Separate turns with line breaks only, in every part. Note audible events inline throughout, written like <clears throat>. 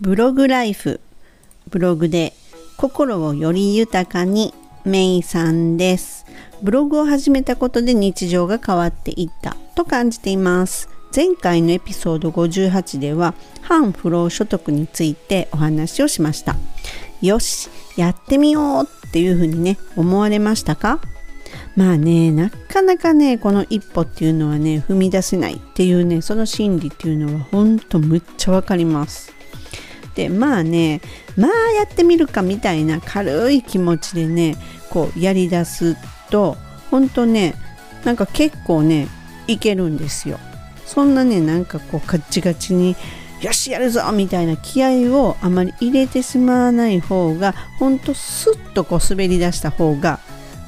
ブログライフブログで心をより豊かにメイさんです。ブログを始めたことで日常が変わっていった。と感じています。前回のエピソード58では反不労所得についてお話をしました。よしやってみようっていうふうにね思われましたか？まあねなかなかねこの一歩っていうのはね踏み出せないっていうねその心理っていうのはほんとむっちゃわかります。でまあねまあやってみるかみたいな軽い気持ちでねこうやりだすとほんとねなんか結構ねいけるんですよ。そんなねなんかこうカッチカチによしやるぞみたいな気合をあまり入れてしまわない方がほんとスッとこう滑り出した方が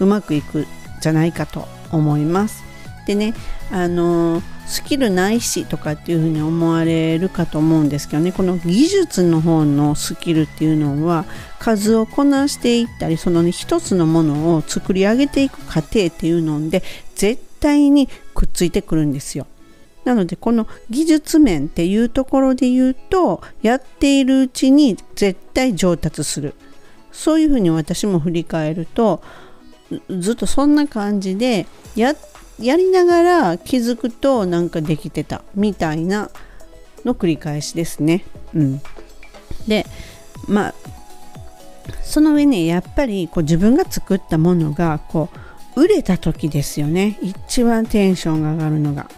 うまくいくじゃないかと思います。でねあのースキルないしとかっていうふうに思われるかと思うんですけどねこの技術の方のスキルっていうのは数をこなしていったりそのね一つのものを作り上げていく過程っていうので絶対にくっついてくるんですよ。なのでこの技術面っていうところで言うとやっているうちに絶対上達するそういうふうに私も振り返るとずっとそんな感じでやっやりながら気づくとなんかできてたみたいなの繰り返しですね。うん、でまあその上ねやっぱりこう自分が作ったものがこう売れた時ですよね一番テンションが上がるのが。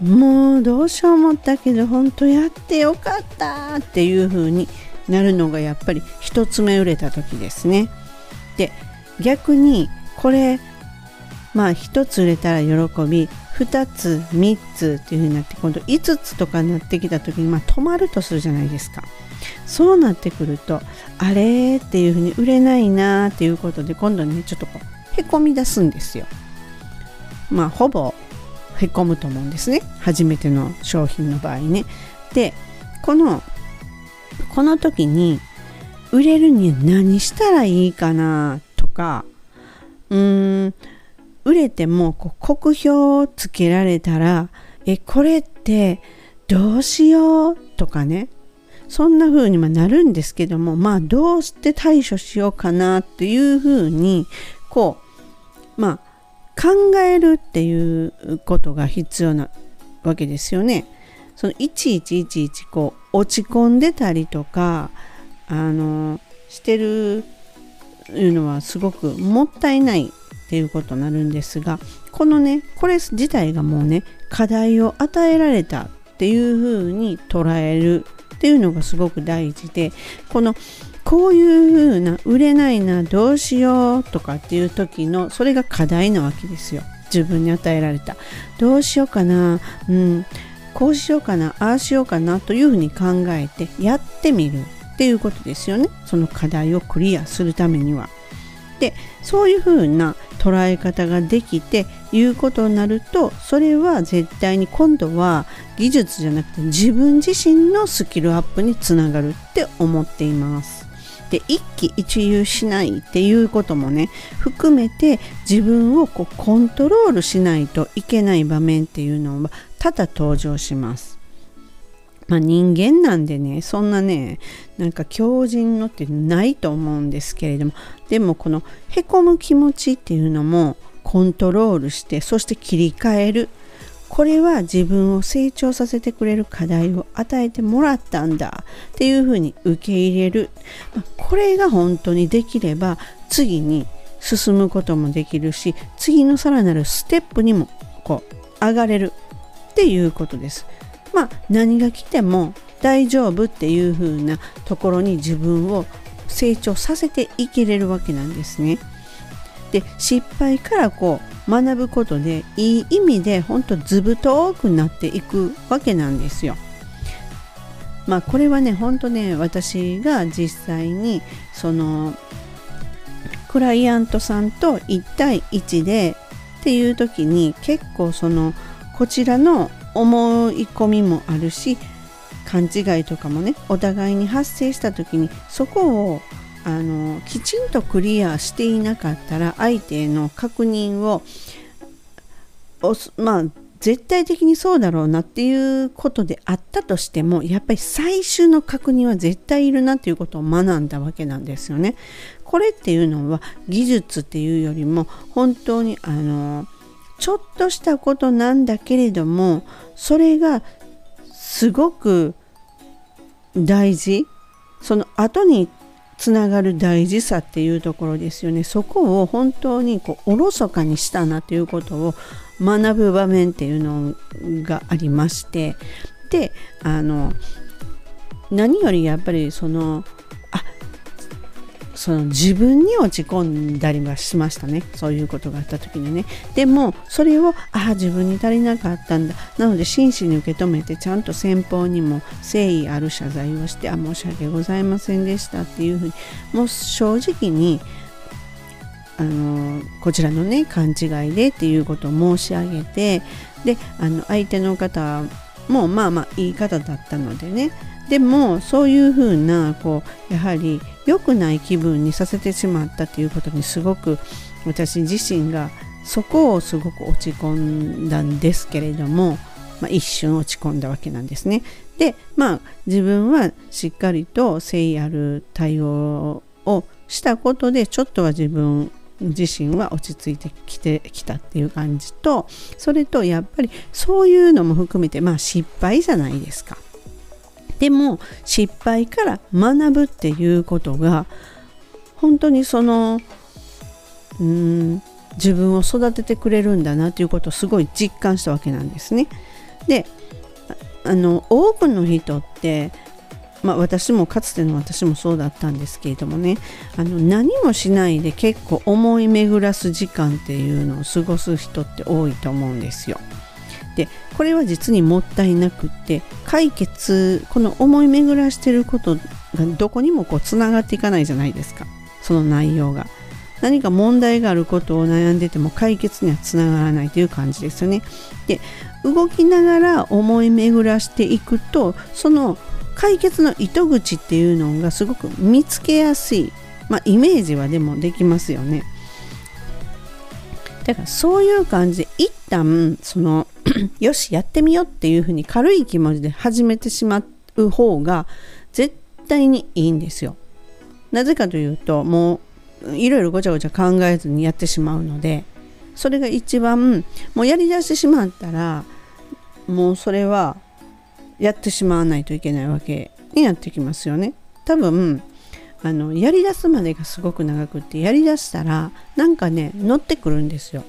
もうどうしよう思ったけど本当やってよかったっていう風になるのがやっぱり一つ目売れた時ですね。で逆にこれまあ1つ売れたら喜び2つ3つっていう風になって今度5つとかになってきた時にまあ止まるとするじゃないですか。そうなってくるとあれっていう風に売れないなっていうことで今度ねちょっとこうへこみ出すんですよ。まあほぼへこむと思うんですね。初めての商品の場合ね。でこのこの時に売れるには何したらいいかなとかうーん売れてもこう酷評をつけられたらえこれってどうしようとかねそんな風にはなるんですけどもまあどうして対処しようかなっていう風にこうまあ考えるっていうことが必要なわけですよね。そのいちいちいちいちこう落ち込んでたりとかあのしてるいうのはすごくもったいないっていうことになるんですがこのねこれ自体がもうね課題を与えられたっていう風に捉えるっていうのがすごく大事でこのこういう風な売れないなどうしようとかっていう時のそれが課題なわけですよ。自分に与えられた。どうしようかな。うん。こうしようかな。ああしようかな。というふうに考えてやってみるっていうことですよね。その課題をクリアするためには。でそういうふうな捉え方ができていうことになるとそれは絶対に今度は技術じゃなくて自分自身のスキルアップにつながるって思っています。で一喜一憂しないっていうこともね含めて自分をこうコントロールしないといけない場面っていうのは多々登場します。まあ、人間なんでねそんなねなんか強靭のってないと思うんですけれどもでもこのへこむ気持ちっていうのもコントロールしてそして切り替える。これは自分を成長させてくれる課題を与えてもらったんだ。っていうふうに受け入れる。まこれが本当にできれば次に進むこともできるし次のさらなるステップにもこう上がれる。っていうことです。まあ何が来ても大丈夫っていう風なところに自分を成長させていけれるわけなんですね。で失敗からこう学ぶことでいい意味でほんと図太くなっていくわけなんですよ。まあこれはねほんとね私が実際にそのクライアントさんと1対1でっていう時に結構そのこちらの思い込みもあるし勘違いとかもねお互いに発生した時にそこをあのきちんとクリアしていなかったら相手への確認をまあ絶対的にそうだろうなっていうことであったとしてもやっぱり最終の確認は絶対いるなっていうことを学んだわけなんですよね。これっていうのは技術っていうよりも本当にあのちょっとしたことなんだけれどもそれがすごく大事。その後につながる大事さっていうところですよね。そこを本当にこうおろそかにしたなということを学ぶ場面っていうのがありまして。であの何よりやっぱりそのその自分に落ち込んだりはしましたね。そういうことがあった時にね。でもそれをああ自分に足りなかったんだ。なので真摯に受け止めてちゃんと先方にも誠意ある謝罪をしてあ申し訳ございませんでしたっていうふうに。もう正直にあのこちらのね勘違いでっていうことを申し上げてであの相手の方もうまあまあいい方だったのでねでもそういうふうなこうやはり良くない気分にさせてしまったということにすごく私自身がそこをすごく落ち込んだんですけれども、まあ、一瞬落ち込んだわけなんですね。でまあ自分はしっかりと誠意ある対応をしたことでちょっとは自分自身は落ち着いてきてきたっていう感じとそれとやっぱりそういうのも含めてまあ失敗じゃないですか。でも失敗から学ぶっていうことが本当にそのうん自分を育ててくれるんだなということをすごい実感したわけなんですね。であの多くの人ってまあ、私もかつての私もそうだったんですけれどもね。あの何もしないで結構思い巡らす時間っていうのを過ごす人って多いと思うんですよ。でこれは実にもったいなくって解決この思い巡らしてることがどこにもこうつながっていかないじゃないですか。その内容が。何か問題があることを悩んでても解決にはつながらないという感じですよね。で動きながら思い巡らしていくとその解決の糸口っていうのがすごく見つけやすい、まあ、イメージはでもできますよねだからそういう感じで一旦その <clears throat> よしやってみようっていうふうに軽い気持ちで始めてしまう方が絶対にいいんですよ。なぜかというともういろいろごちゃごちゃ考えずにやってしまうのでそれが一番もうやりだしてしまったらもうそれはやってしまわないといけないわけになってきますよね。多分あのやりだすまでがすごく長くってやりだしたらなんかね乗ってくるんですよ。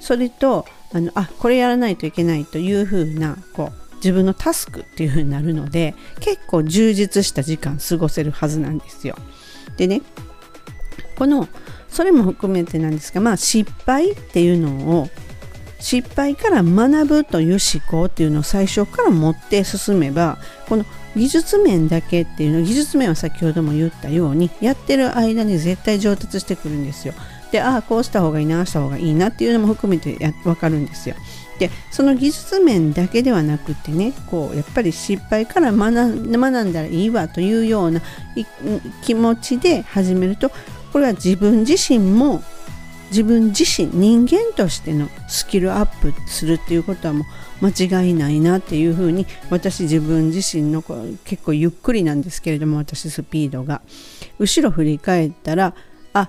それとあのあこれやらないといけないというふうなこう自分のタスクっていうふうになるので結構充実した時間過ごせるはずなんですよ。でねこのそれも含めてなんですがまあ失敗っていうのを失敗から学ぶという思考っていうのを最初から持って進めばこの技術面だけっていうの技術面は先ほども言ったようにやってる間に絶対上達してくるんですよ。でああこうした方がいいなした方がいいなっていうのも含めてや分かるんですよ。でその技術面だけではなくてねこうやっぱり失敗から学んだらいいわというような気持ちで始めるとこれは自分自身も自分自身人間としてのスキルアップするっていうことはもう間違いないなっていうふうに私自分自身の結構ゆっくりなんですけれども私スピードが。後ろ振り返ったらあ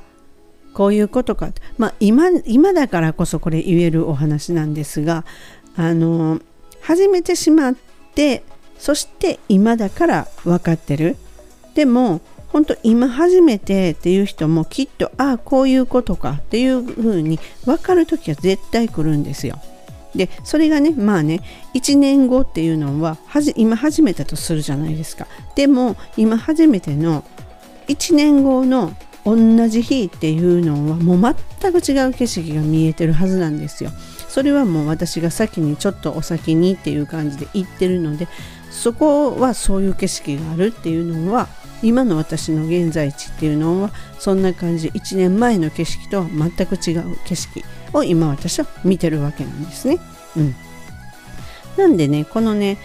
こういうことか、まあ、今今だからこそこれ言えるお話なんですがあの始めてしまってそして今だから分かってる。でも本当今初めてっていう人もきっとああこういうことかっていうふうに分かる時は絶対来るんですよ。でそれがねまあね1年後っていうのははじ今始めたとするじゃないですか。でも今初めての1年後の同じ日っていうのはもう全く違う景色が見えてるはずなんですよ。それはもう私が先にちょっとお先にっていう感じで言ってるのでそこはそういう景色があるっていうのは今の私の現在地っていうのはそんな感じ。1年前の景色とは全く違う景色を今私は見てるわけなんですね。うん、なんでねこのね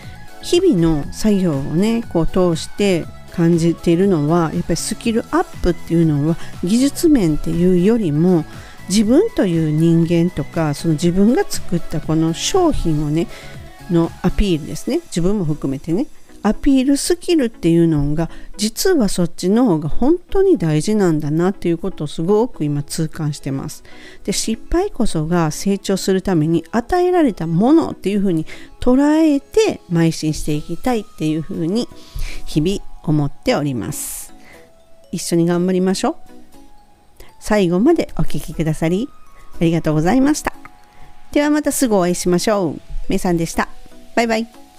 日々の作業をねこう通して感じているのはやっぱりスキルアップっていうのは技術面っていうよりも自分という人間とかその自分が作ったこの商品をねのアピールですね。自分も含めてね。アピールスキルっていうのが実はそっちの方が本当に大事なんだなっていうことをすごく今痛感してます。で失敗こそが成長するために与えられたものっていうふうに捉えて邁進していきたいっていうふうに日々思っております。一緒に頑張りましょう。最後までお聴きくださりありがとうございました。ではまたすぐお会いしましょう。めいさんでした。バイバイ。